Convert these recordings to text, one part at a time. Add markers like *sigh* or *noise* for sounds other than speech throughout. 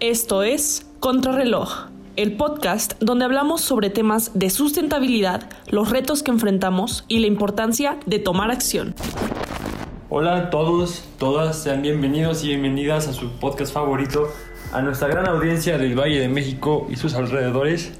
Esto es Contrarreloj, el podcast donde hablamos sobre temas de sustentabilidad, los retos que enfrentamos y la importancia de tomar acción. Hola a todos, todas, sean bienvenidos y bienvenidas a su podcast favorito, a nuestra gran audiencia del Valle de México y sus alrededores,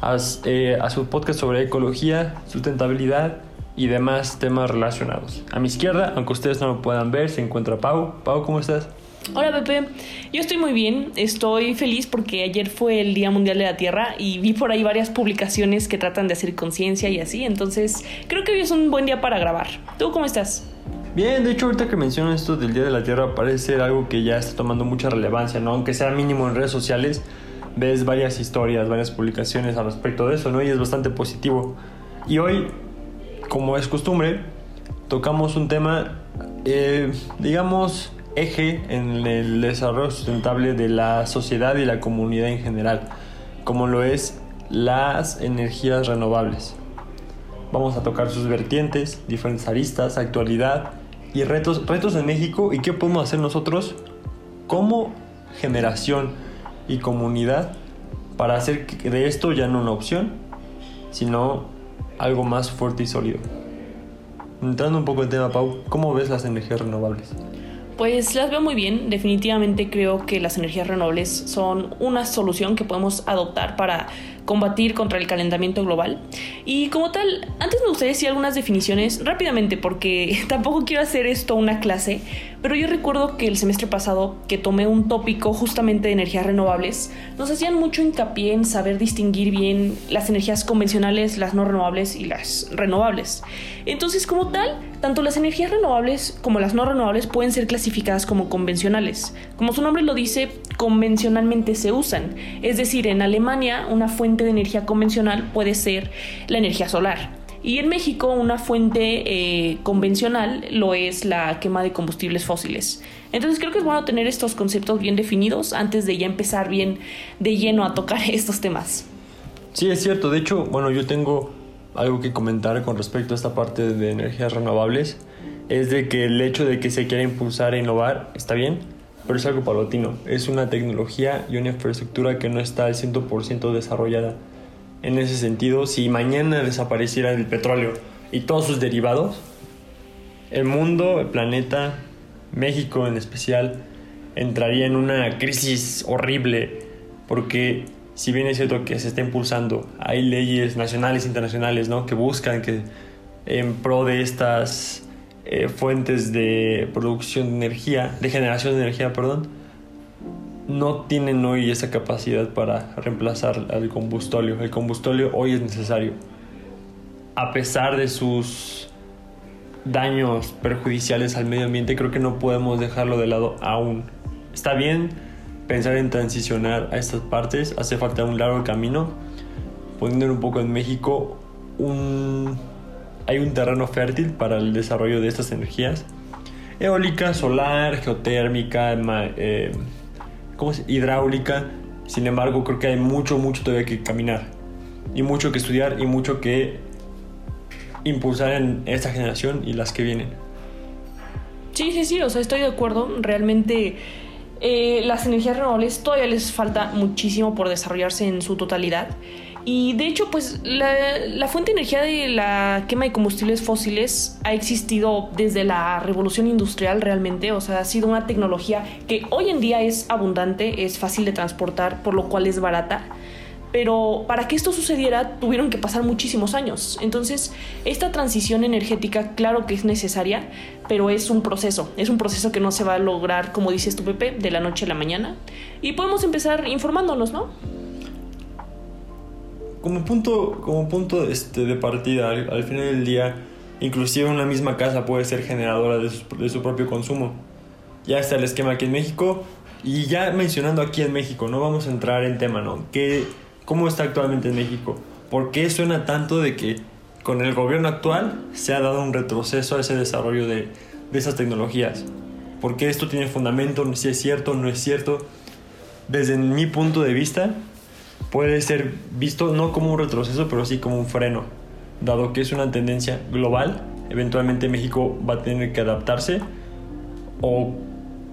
a, eh, a su podcast sobre ecología, sustentabilidad y demás temas relacionados. A mi izquierda, aunque ustedes no lo puedan ver, se encuentra Pau. Pau, ¿cómo estás? Hola Pepe, yo estoy muy bien, estoy feliz porque ayer fue el Día Mundial de la Tierra y vi por ahí varias publicaciones que tratan de hacer conciencia y así, entonces creo que hoy es un buen día para grabar. ¿Tú cómo estás? Bien, de hecho ahorita que menciono esto del Día de la Tierra parece ser algo que ya está tomando mucha relevancia, ¿no? Aunque sea mínimo en redes sociales, ves varias historias, varias publicaciones al respecto de eso, ¿no? Y es bastante positivo. Y hoy, como es costumbre, tocamos un tema, eh, digamos, eje en el desarrollo sustentable de la sociedad y la comunidad en general, como lo es las energías renovables. Vamos a tocar sus vertientes, diferentes aristas, actualidad y retos, retos en México y qué podemos hacer nosotros como generación y comunidad para hacer de esto ya no una opción, sino algo más fuerte y sólido. Entrando un poco en tema, Pau, ¿cómo ves las energías renovables? Pues las veo muy bien, definitivamente creo que las energías renovables son una solución que podemos adoptar para combatir contra el calentamiento global. Y como tal, antes me gustaría decir algunas definiciones rápidamente porque *laughs* tampoco quiero hacer esto una clase, pero yo recuerdo que el semestre pasado que tomé un tópico justamente de energías renovables, nos hacían mucho hincapié en saber distinguir bien las energías convencionales, las no renovables y las renovables. Entonces, como tal, tanto las energías renovables como las no renovables pueden ser clasificadas como convencionales. Como su nombre lo dice, convencionalmente se usan. Es decir, en Alemania una fuente de energía convencional puede ser la energía solar. Y en México una fuente eh, convencional lo es la quema de combustibles fósiles. Entonces creo que es bueno tener estos conceptos bien definidos antes de ya empezar bien de lleno a tocar *laughs* estos temas. Sí, es cierto. De hecho, bueno, yo tengo algo que comentar con respecto a esta parte de energías renovables. Es de que el hecho de que se quiera impulsar e innovar está bien, pero es algo paulatino. Es una tecnología y una infraestructura que no está al 100% desarrollada. En ese sentido, si mañana desapareciera el petróleo y todos sus derivados, el mundo, el planeta, México en especial, entraría en una crisis horrible porque si bien es cierto que se está impulsando, hay leyes nacionales e internacionales ¿no? que buscan que en pro de estas eh, fuentes de producción de energía, de generación de energía, perdón, no tienen hoy esa capacidad para reemplazar al combustóleo. El combustóleo hoy es necesario. A pesar de sus daños perjudiciales al medio ambiente, creo que no podemos dejarlo de lado aún. Está bien pensar en transicionar a estas partes, hace falta un largo camino. Poniendo un poco en México, un hay un terreno fértil para el desarrollo de estas energías. Eólica, solar, geotérmica, eh, hidráulica. Sin embargo, creo que hay mucho, mucho todavía que caminar. Y mucho que estudiar y mucho que impulsar en esta generación y las que vienen. Sí, sí, sí, o sea, estoy de acuerdo. Realmente eh, las energías renovables todavía les falta muchísimo por desarrollarse en su totalidad. Y de hecho, pues la, fuente de energía de la quema de combustibles fósiles ha existido desde la revolución industrial realmente, o sea, ha sido una tecnología que hoy en día es abundante, es fácil de transportar, por lo cual es barata. Pero para que esto sucediera tuvieron que pasar muchísimos años. Entonces, esta transición energética claro que es necesaria, pero es un proceso. Es un proceso que no se va a lograr, como dices tú, Pepe, de la noche a la mañana. Y podemos empezar informándonos, ¿no? Como punto, como punto este, de partida, al, final del día, inclusive una misma casa puede ser generadora de su, de su, propio consumo. Ya está el esquema aquí en México. Y ya mencionando aquí en México, no vamos a entrar en tema, ¿no? ¿Qué, ¿Cómo está actualmente en México? ¿Por qué suena tanto de que con el gobierno actual se ha dado un retroceso a ese desarrollo de, de esas tecnologías? ¿Por qué esto tiene fundamento? Si es cierto, no es cierto. Desde mi punto de vista, puede ser visto no como un retroceso, pero sí como un freno, dado que es una tendencia global. Eventualmente México va a tener que adaptarse o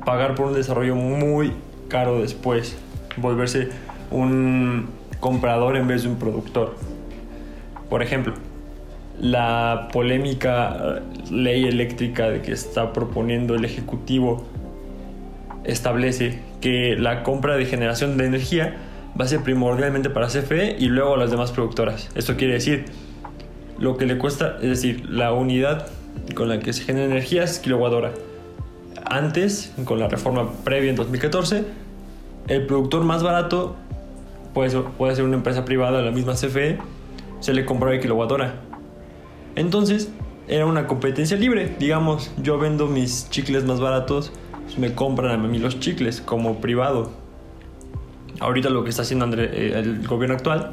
pagar por un desarrollo muy caro después. volverse un comprador en vez de un productor. Por ejemplo, la polémica ley eléctrica de que está proponiendo el Ejecutivo establece que la compra de generación de energía va a ser primordialmente para CFE y luego a las demás productoras. Esto quiere decir, lo que le cuesta, es decir, la unidad con la que se genera energía es kilowatt hora. Antes, con la reforma previa en 2014, el productor más barato puede ser, puede ser una empresa privada, la misma CFE, se le compraba el kilowatt hora. Entonces, era una competencia libre. Digamos, yo vendo mis chicles más baratos, me compran a mí los chicles como privado. Ahorita lo que está haciendo eh, el gobierno actual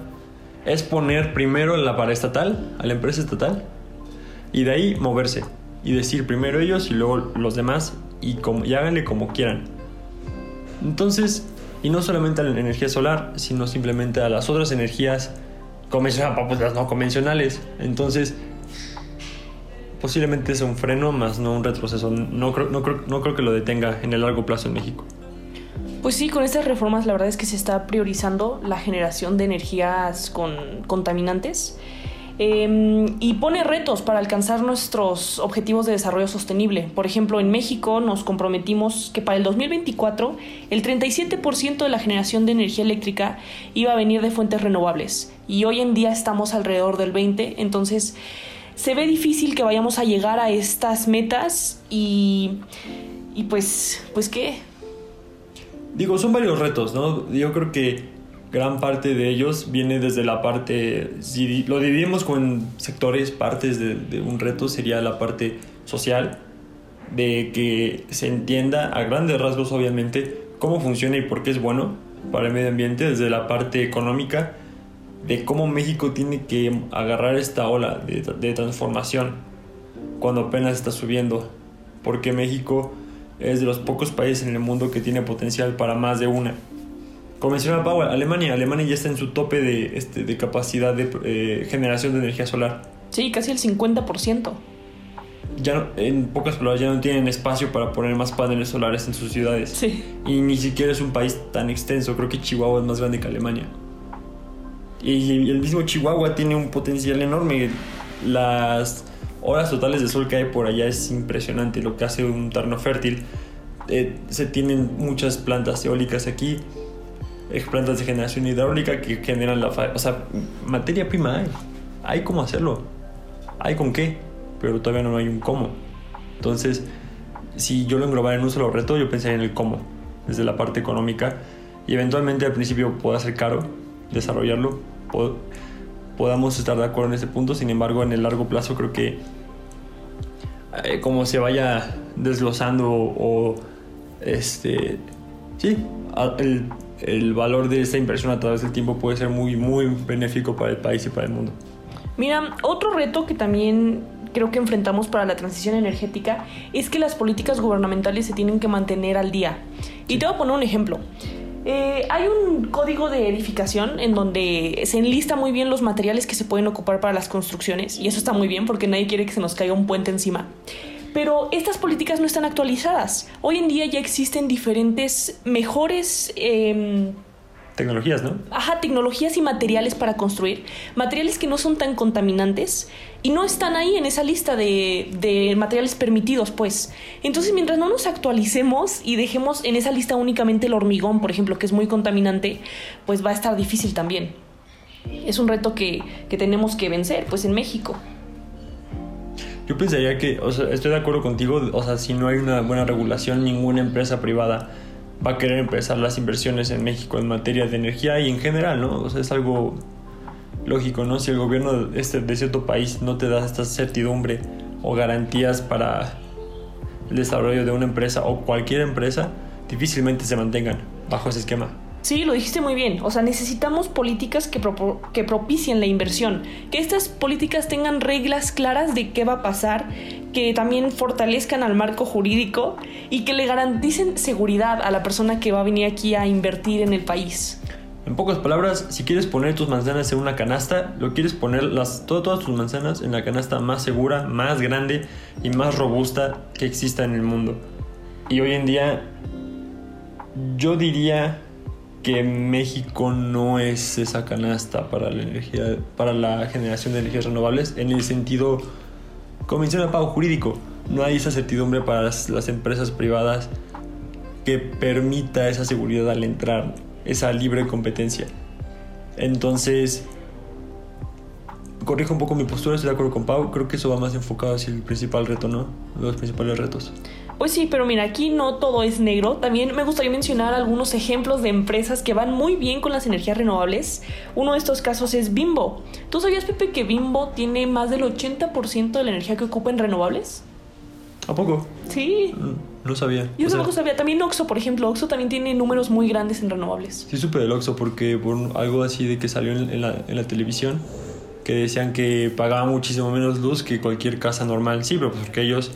es poner primero la paraestatal, a la empresa estatal, y de ahí moverse. Y decir primero ellos y luego los demás, y, háganle como quieran. Entonces, y no solamente a la energía solar, sino simplemente a las otras energías convencionales, pues las no convencionales. Entonces, posiblemente es un freno más no un retroceso. No creo que lo detenga en el largo plazo en México. Pues sí, con estas reformas la verdad es que se está priorizando la generación de energías con contaminantes em, y pone retos para alcanzar nuestros objetivos de desarrollo sostenible. Por ejemplo, en México nos comprometimos que para el 2024 el 37% de la generación de energía eléctrica iba a venir de fuentes renovables y hoy en día estamos alrededor del 20%, entonces se ve difícil que vayamos a llegar a estas metas y, y pues, pues qué. Digo, son varios retos, ¿no? Yo creo que gran parte de ellos viene desde la parte, si lo dividimos con sectores, partes de, de un reto sería la parte social, de que se entienda a grandes rasgos obviamente cómo funciona y por qué es bueno para el medio ambiente, desde la parte económica, de cómo México tiene que agarrar esta ola de, transformación cuando apenas está subiendo, porque México es de los pocos países en el mundo que tiene potencial para más de una. Como mencionaba Power, Alemania, Alemania ya está en su tope de, este, de capacidad de eh, generación de energía solar. Sí, casi el 50%. Ya en pocas palabras, ya no tienen espacio para poner más paneles solares en sus ciudades. Sí. Y ni siquiera es un país tan extenso, creo que Chihuahua es más grande que Alemania. Y el mismo Chihuahua tiene un potencial enorme. Las horas totales de sol que hay por allá es impresionante lo que hace un terreno fértil. Eh, se tienen muchas plantas eólicas aquí, eh, plantas de generación hidráulica que generan la... O sea, materia prima hay. Hay cómo hacerlo. Hay con qué, pero todavía no hay un cómo. Entonces, si yo lo englobara en un solo reto, yo pensaría en el cómo, desde la parte económica. Y eventualmente al principio pueda ser caro desarrollarlo, podamos estar de acuerdo en ese punto. Sin embargo, en el largo plazo creo que eh, como se vaya desglosando o, este sí el, el, valor de esta inversión a través del tiempo puede ser muy muy benéfico para el país y para el mundo. Mira, otro reto que también creo que enfrentamos para la transición energética es que las políticas gubernamentales se tienen que mantener al día. Y te voy a poner un ejemplo. Eh, hay un código de edificación en donde se enlista muy bien los materiales que se pueden ocupar para las construcciones y eso está muy bien porque nadie quiere que se nos caiga un puente encima. Pero estas políticas no están actualizadas. Hoy en día ya existen diferentes mejores... Em, Tecnologías, ¿no? Ajá, tecnologías y materiales para construir. Materiales que no son tan contaminantes y no están ahí en esa lista de, de, materiales permitidos, pues. Entonces, mientras no nos actualicemos y dejemos en esa lista únicamente el hormigón, por ejemplo, que es muy contaminante, pues va a estar difícil también. Es un reto que, que tenemos que vencer, pues en México. Yo pensaría que, o sea, estoy de acuerdo contigo, o sea, si no hay una buena regulación, ninguna empresa privada va a querer empezar las inversiones en México en materia de energía y en general, ¿no? O sea, es algo lógico, ¿no? Si el gobierno este, de cierto país no te da esta certidumbre o garantías para el desarrollo de una empresa o cualquier empresa, difícilmente se mantengan bajo ese esquema. Sí, lo dijiste muy bien. O sea, necesitamos políticas que, que propicien la inversión. Que estas políticas tengan reglas claras de qué va a pasar, que también fortalezcan al marco jurídico y que le garanticen seguridad a la persona que va a venir aquí a invertir en el país. En pocas palabras, si quieres poner tus manzanas en una canasta, lo quieres poner las, todas tus manzanas en la canasta más segura, más grande y más robusta que exista en el mundo. Y hoy en día, yo diría que México no es esa canasta para la energía, para la generación de energías renovables en el sentido, como menciona pago jurídico. No hay esa certidumbre para las, las empresas privadas que permita esa seguridad al entrar, esa libre competencia. Entonces, corrijo un poco mi postura, estoy de acuerdo con Pau, creo que eso va más enfocado hacia el principal reto, ¿no? Los principales retos. Pues sí, pero mira, aquí no todo es negro. También me gustaría mencionar algunos ejemplos de empresas que van muy bien con las energías renovables. Uno de estos casos es Bimbo. ¿Tú sabías, Pepe, que Bimbo tiene más del 80% de la energía que ocupa en renovables? ¿A poco? Sí. No, sabía. Yo tampoco sabía. También Oxo, por ejemplo. Oxo también tiene números muy grandes en renovables. Sí, supe del Oxo porque por algo así de que salió en la, en la televisión que decían que pagaba muchísimo menos luz que cualquier casa normal. Sí, pero pues porque ellos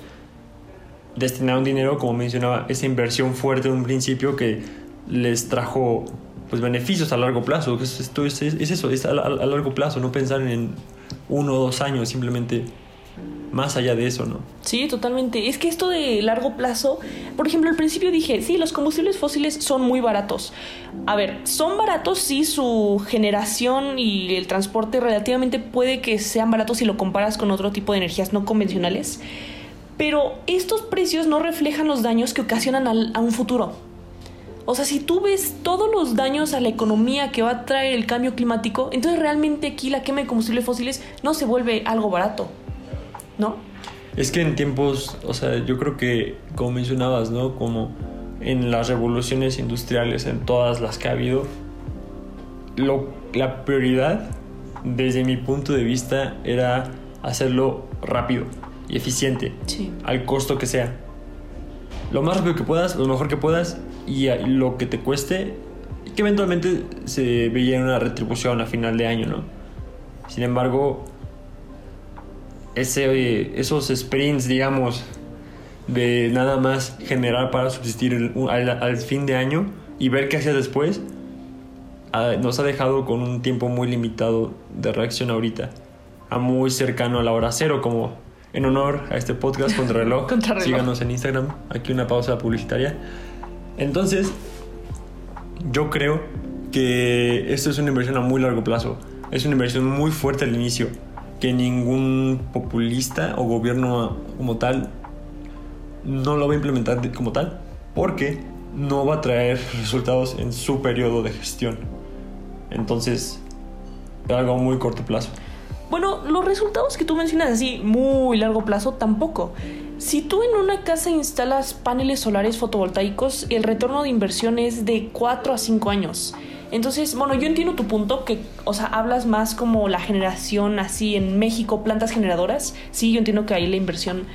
destinaron dinero, como mencionaba, esa inversión fuerte en un principio que les trajo pues beneficios a largo plazo. Esto es, es, eso, es a, largo plazo, no pensar en uno o dos años, simplemente más allá de eso, ¿no? Sí, totalmente. Es que esto de largo plazo, por ejemplo, al principio dije, sí, los combustibles fósiles son muy baratos. A ver, son baratos si su generación y el transporte relativamente puede que sean baratos si lo comparas con otro tipo de energías no convencionales pero estos precios no reflejan los daños que ocasionan a un futuro. O sea, si tú ves todos los daños a la economía que va a traer el cambio climático, entonces realmente aquí la quema de combustibles fósiles no se vuelve algo barato, ¿no? Es que en tiempos, o sea, yo creo que, como mencionabas, ¿no? Como en las revoluciones industriales, en todas las que ha habido, la prioridad, desde mi punto de vista, era hacerlo rápido y eficiente al costo que sea. Lo más rápido que puedas, lo mejor que puedas y lo que te cueste, que eventualmente se veía una retribución a final de año, ¿no? Sin embargo, ese, esos sprints, digamos, de nada más generar para subsistir al, fin de año y ver qué hacía después, ah, nos ha dejado con un tiempo muy limitado de reacción ahorita, a muy cercano a la hora cero, como en honor a este podcast *laughs* contra reloj. Síganos en Instagram. Aquí una pausa publicitaria. Entonces, yo creo que esto es una inversión a muy largo plazo. Es una inversión muy fuerte al inicio. Que ningún populista o gobierno como tal no lo va a implementar como tal. Porque no va a traer *laughs* resultados en su periodo de gestión. Entonces, es algo a muy corto plazo. Bueno, los resultados que tú mencionas así, muy largo plazo, tampoco. Si tú en una casa instalas paneles solares fotovoltaicos, el retorno de inversión es de 4 a 5 años. Entonces, bueno, yo entiendo tu punto, que, o sea, hablas más como la generación así en México, plantas generadoras. Sí, yo entiendo que ahí la inversión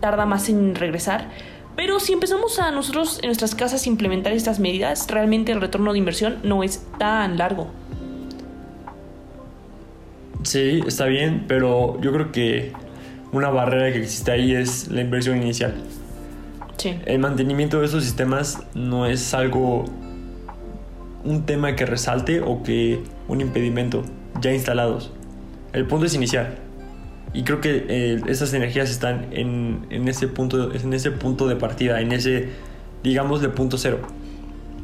tarda más en regresar. Pero si empezamos a nosotros en nuestras casas implementar estas medidas, realmente el retorno de inversión no es tan largo. Sí, está bien, pero yo creo que una barrera que existe ahí es la inversión inicial. Sí. El mantenimiento de esos sistemas no es algo, un tema que resalte o que un impedimento ya instalados. El punto es inicial. Y creo que eh, esas energías están en, en, ese punto, en ese punto de partida, en ese, digamos, de punto cero.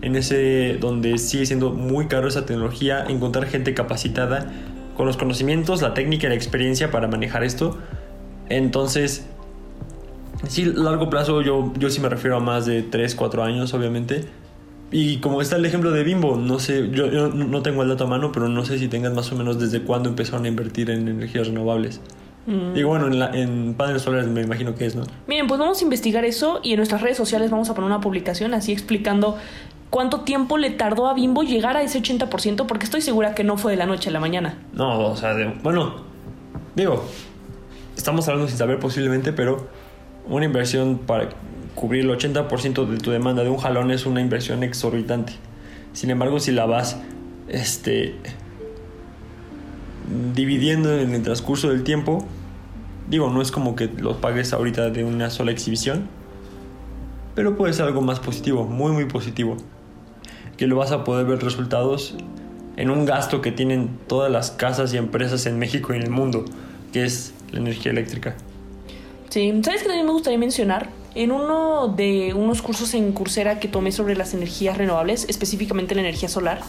En ese donde sigue siendo muy caro esa tecnología, encontrar gente capacitada con los conocimientos, la técnica y la experiencia para manejar esto. Entonces, sí, largo plazo yo, yo sí me refiero a más de 3, 4 años, obviamente. Y como está el ejemplo de Bimbo, no sé, yo, no tengo el dato a mano, pero no sé si tengas más o menos desde cuándo empezaron a invertir en energías renovables. Mm. Digo, bueno, en, en, paneles solares me imagino que es, ¿no? Miren, pues vamos a investigar eso y en nuestras redes sociales vamos a poner una publicación así explicando cuánto tiempo le tardó a Bimbo llegar a ese 80%, porque estoy segura que no fue de la noche a la mañana. No, o sea, bueno, digo, estamos hablando sin saber posiblemente, pero una inversión para cubrir el 80% de tu demanda de un jalón es una inversión exorbitante. Sin embargo, si la vas este, dividiendo en el transcurso del tiempo, digo, no es como que los pagues ahorita de una sola exhibición, pero puede ser algo más positivo, muy, muy positivo que lo vas a poder ver resultados en un gasto que tienen todas las casas y empresas en México y en el mundo, que es la energía eléctrica. Sí, ¿sabes que también me gustaría mencionar? en uno de unos cursos en Coursera que tomé sobre las energías renovables, específicamente la energía solar,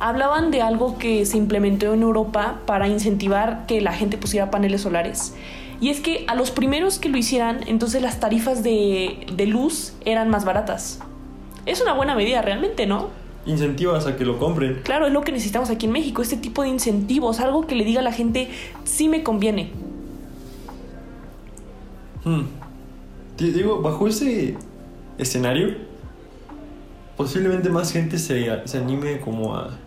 hablaban de algo que se implementó en Europa para incentivar que la gente pusiera paneles solares. Y es que a los primeros que lo hicieran, entonces las tarifas de, de luz eran más baratas. Es una buena medida realmente, ¿no? Incentivas a que lo compren. Claro, es lo que necesitamos aquí en México, este tipo de incentivos, algo que le diga a la gente, sí me conviene. Hmm. Te digo, bajo ese escenario, posiblemente más gente se, se anime como a,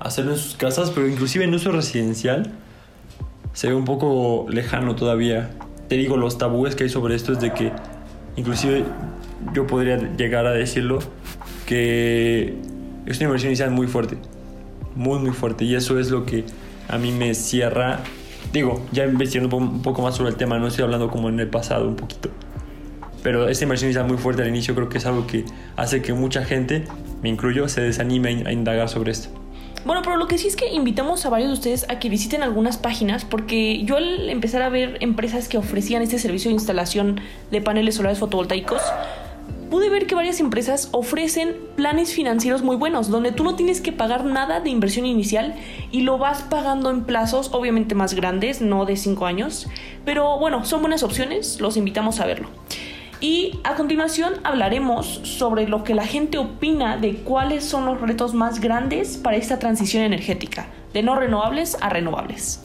a hacerlo en sus casas, pero inclusive en uso residencial se ve un poco lejano todavía. Te digo, los tabúes que hay sobre esto es de que, inclusive yo podría llegar a decirlo, que es una inversión inicial muy fuerte, muy, muy fuerte, y eso es lo que a mí me cierra. Digo, ya investigando un poco más sobre el tema, no estoy hablando como en el pasado un poquito. Pero esta inversión inicial muy fuerte al inicio creo que es algo que hace que mucha gente, me incluyo, se desanime a indagar sobre esto. Bueno, pero lo que sí es que invitamos a varios de ustedes a que visiten algunas páginas porque yo al empezar a ver empresas que ofrecían este servicio de instalación de paneles solares fotovoltaicos, pude ver que varias empresas ofrecen planes financieros muy buenos, donde tú no tienes que pagar nada de inversión inicial y lo vas pagando en plazos obviamente más grandes, no de 5 años, pero bueno, son buenas opciones, los invitamos a verlo. Y a continuación hablaremos sobre lo que la gente opina de cuáles son los retos más grandes para esta transición energética, de no renovables a renovables.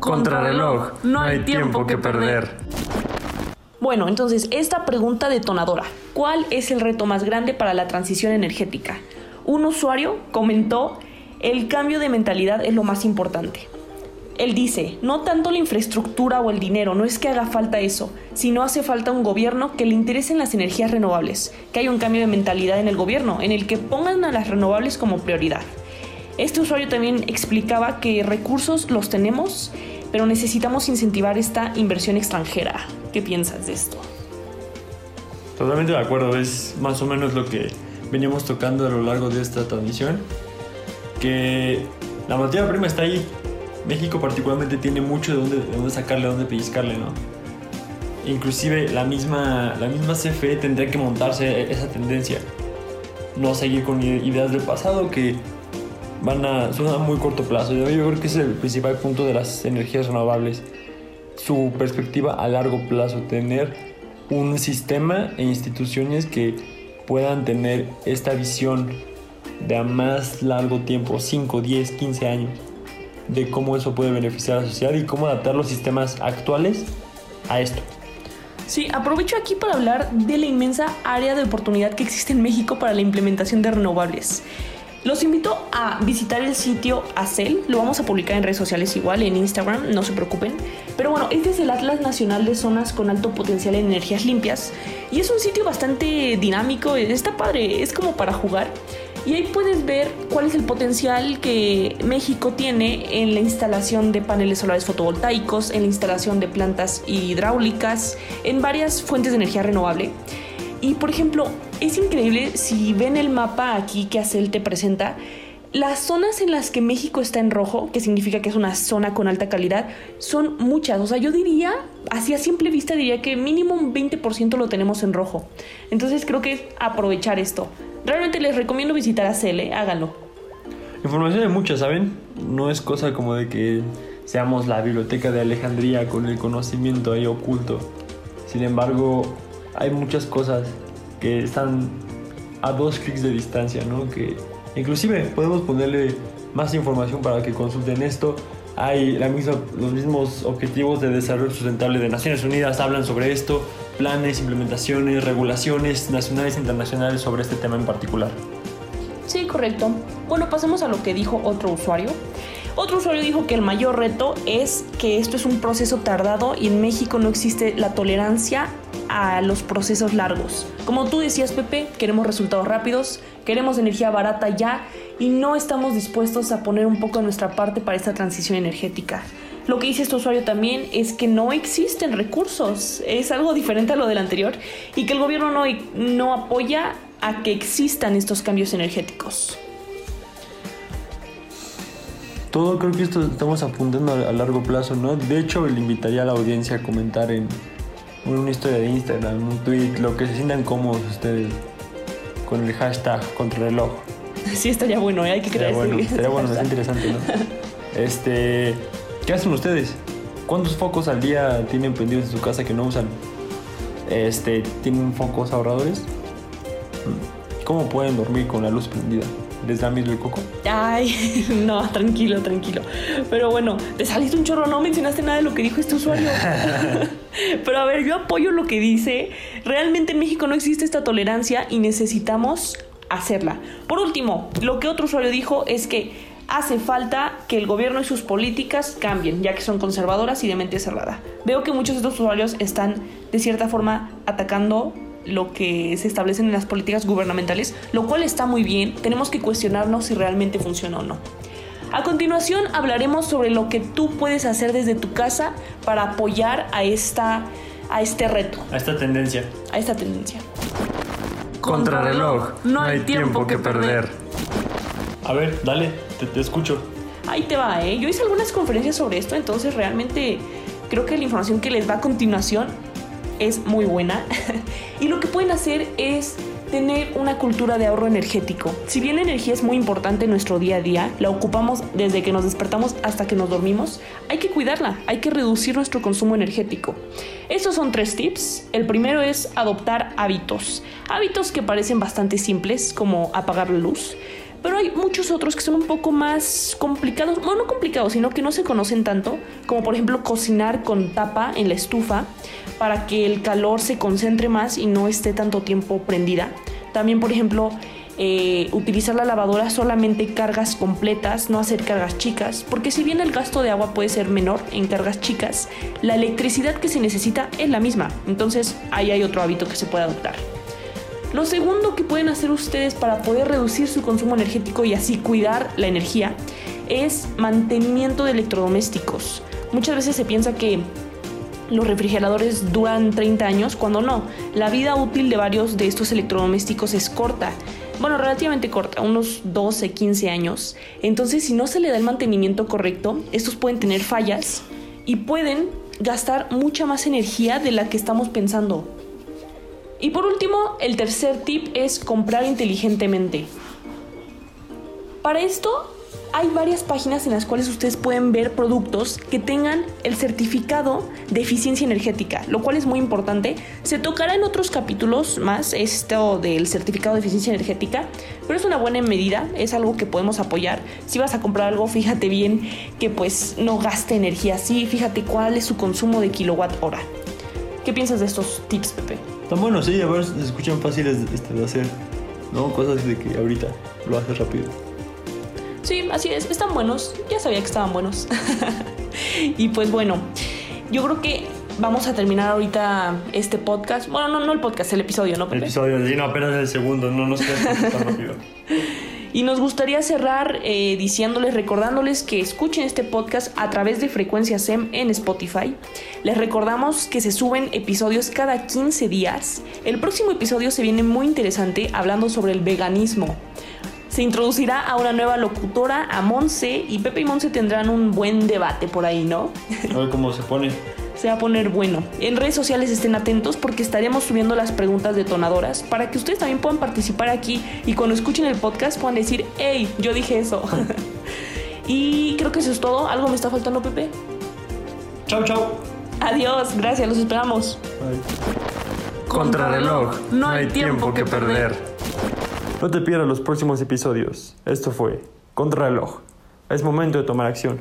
Contrarreloj, no hay tiempo que perder. Bueno, entonces, esta pregunta detonadora, ¿cuál es el reto más grande para la transición energética? Un usuario comentó, el cambio de mentalidad es lo más importante. Él dice, no tanto la infraestructura o el dinero, no es que haga falta eso, sino hace falta un gobierno que le interesen las energías renovables, que haya un cambio de mentalidad en el gobierno, en el que pongan a las renovables como prioridad. Este usuario también explicaba que recursos los tenemos, pero necesitamos incentivar esta inversión extranjera. ¿Qué piensas de esto? Totalmente de acuerdo, es más o menos lo que veníamos tocando a lo largo de esta transmisión, que la materia prima está ahí, México particularmente tiene mucho de dónde, de dónde sacarle, de dónde pellizcarle, ¿no? Inclusive la misma, la misma CFE tendría que montarse esa tendencia. No seguir con ideas del pasado que van a, son a muy corto plazo. Yo creo que ese es el principal punto de las energías renovables. Su perspectiva a largo plazo, tener un sistema e instituciones que puedan tener esta visión de a más largo tiempo, 5, 10, 15 años de cómo eso puede beneficiar a la sociedad y cómo adaptar los sistemas actuales a esto. Sí, aprovecho aquí para hablar de la inmensa área de oportunidad que existe en México para la implementación de renovables. Los invito a visitar el sitio ACEL, lo vamos a publicar en redes sociales igual, en Instagram, no se preocupen. Pero bueno, este es el Atlas Nacional de Zonas con Alto Potencial en Energías Limpias y es un sitio bastante dinámico, está padre, es como para jugar. Y ahí puedes ver cuál es el potencial que México tiene en la instalación de paneles solares fotovoltaicos, en la instalación de plantas hidráulicas, en varias fuentes de energía renovable. Y por ejemplo, es increíble si ven el mapa aquí que Acel te presenta, las zonas en las que México está en rojo, que significa que es una zona con alta calidad, son muchas. O sea, yo diría, así a simple vista diría que mínimo un 20% lo tenemos en rojo. Entonces creo que es aprovechar esto. Realmente les recomiendo visitar a Cele, háganlo. Información de muchas, ¿saben? No es cosa como de que seamos la biblioteca de Alejandría con el conocimiento ahí oculto. Sin embargo, hay muchas cosas que están a dos clics de distancia, ¿no? Que inclusive podemos ponerle más información para que consulten esto. Hay la misma, los mismos objetivos de desarrollo sustentable de Naciones Unidas hablan sobre esto planes, implementaciones, regulaciones nacionales e internacionales sobre este tema en particular. Sí, correcto. Bueno, pasemos a lo que dijo otro usuario. Otro usuario dijo que el mayor reto es que esto es un proceso tardado y en México no existe la tolerancia a los procesos largos. Como tú decías, Pepe, queremos resultados rápidos, queremos energía barata ya y no estamos dispuestos a poner un poco de nuestra parte para esta transición energética. Lo que dice este usuario también es que no existen recursos, es algo diferente a lo del anterior y que el gobierno no, no apoya a que existan estos cambios energéticos. Todo creo que estamos apuntando a, largo plazo, ¿no? De hecho, le invitaría a la audiencia a comentar en, una historia de Instagram, un tweet, lo que se sientan cómodos ustedes con el hashtag contrarreloj. *laughs* Sí, estaría bueno, ¿eh? hay que Estaría bueno, estaría bueno, está interesante, ¿no? *laughs* Este, ¿qué hacen ustedes? ¿Cuántos focos al día tienen prendidos en su casa que no usan? Este, ¿tienen focos ahorradores? ¿Cómo pueden dormir con la luz prendida? ¿Les da miedo el coco? Ay, *laughs* no, tranquilo, tranquilo. Pero bueno, te saliste un chorro, no mencionaste nada de lo que dijo este usuario. *laughs* Pero a ver, yo apoyo lo que dice. Realmente en México no existe esta tolerancia y necesitamos hacerla. Por último, lo que otro usuario dijo es que hace falta que el gobierno y sus políticas cambien, ya que son conservadoras y de mente cerrada. Veo que muchos de estos usuarios están de cierta forma atacando lo que se establecen en las políticas gubernamentales, lo cual está muy bien. Tenemos que cuestionarnos si realmente funciona o no. A continuación hablaremos sobre lo que tú puedes hacer desde tu casa para apoyar a, esta, a este reto, A esta tendencia. a esta tendencia. Contrarreloj, no hay tiempo que perder. A ver, dale, te, te escucho. Ahí te va, ¿eh? Yo hice algunas conferencias sobre esto, entonces realmente creo que la información que les va a continuación es muy buena. *laughs* y lo que pueden hacer es tener una cultura de ahorro energético. Si bien la energía es muy importante en nuestro día a día, la ocupamos desde que nos despertamos hasta que nos dormimos, hay que cuidarla, hay que reducir nuestro consumo energético. Estos son tres tips. El primero es adoptar hábitos. Hábitos que parecen bastante simples, como apagar la luz. Pero hay muchos otros que son un poco más complicados, no complicados, sino que no se conocen tanto, como por ejemplo cocinar con tapa en la estufa para que el calor se concentre más y no esté tanto tiempo prendida. También, por ejemplo, eh, utilizar la lavadora solamente cargas completas, no hacer cargas chicas, porque si bien el gasto de agua puede ser menor en cargas chicas, la electricidad que se necesita es la misma. Entonces, ahí hay otro hábito que se puede adoptar. Lo segundo que pueden hacer ustedes para poder reducir su consumo energético y así cuidar la energía es mantenimiento de electrodomésticos. Muchas veces se piensa que los refrigeradores duran 30 años, cuando no. La vida útil de varios de estos electrodomésticos es corta. Bueno, relativamente corta, unos 12, 15 años. Entonces, si no se le da el mantenimiento correcto, estos pueden tener fallas y pueden gastar mucha más energía de la que estamos pensando. Y por último, el tercer tip es comprar inteligentemente. Para esto hay varias páginas en las cuales ustedes pueden ver productos que tengan el certificado de eficiencia energética, lo cual es muy importante. Se tocará en otros capítulos más esto del certificado de eficiencia energética, pero es una buena medida, es algo que podemos apoyar. Si vas a comprar algo, fíjate bien que pues no gaste energía así, fíjate cuál es su consumo de kilowatt hora. ¿Qué piensas de estos tips, Pepe? Están buenos, sí, a ver, se escuchan fáciles este, de hacer. ¿No? Cosas de que ahorita lo haces rápido. Sí, así es, están buenos. Ya sabía que estaban buenos. *laughs* y pues bueno, yo creo que vamos a terminar ahorita este podcast. Bueno, no, no el podcast, el episodio, ¿no, El Pepe? episodio, sí, no, apenas el segundo, no nos queda tan rápido. *laughs* Y nos gustaría cerrar eh, diciéndoles, recordándoles que escuchen este podcast a través de Frecuencia SEM en Spotify. Les recordamos que se suben episodios cada 15 días. El próximo episodio se viene muy interesante hablando sobre el veganismo. Se introducirá a una nueva locutora, a Monse, y Pepe y Monse tendrán un buen debate por ahí, ¿no? A ver cómo se pone. se va a poner bueno. En redes sociales estén atentos porque estaremos subiendo las preguntas detonadoras para que ustedes también puedan participar aquí y cuando escuchen el podcast puedan decir, hey, yo dije eso. *laughs* y creo que eso es todo. ¿Algo me está faltando, Pepe? Chau, chau. Adiós, gracias, los esperamos. Contrarreloj, no hay tiempo que perder. No te pierdas los próximos episodios. Esto fue Contrarreloj. Es momento de tomar acción.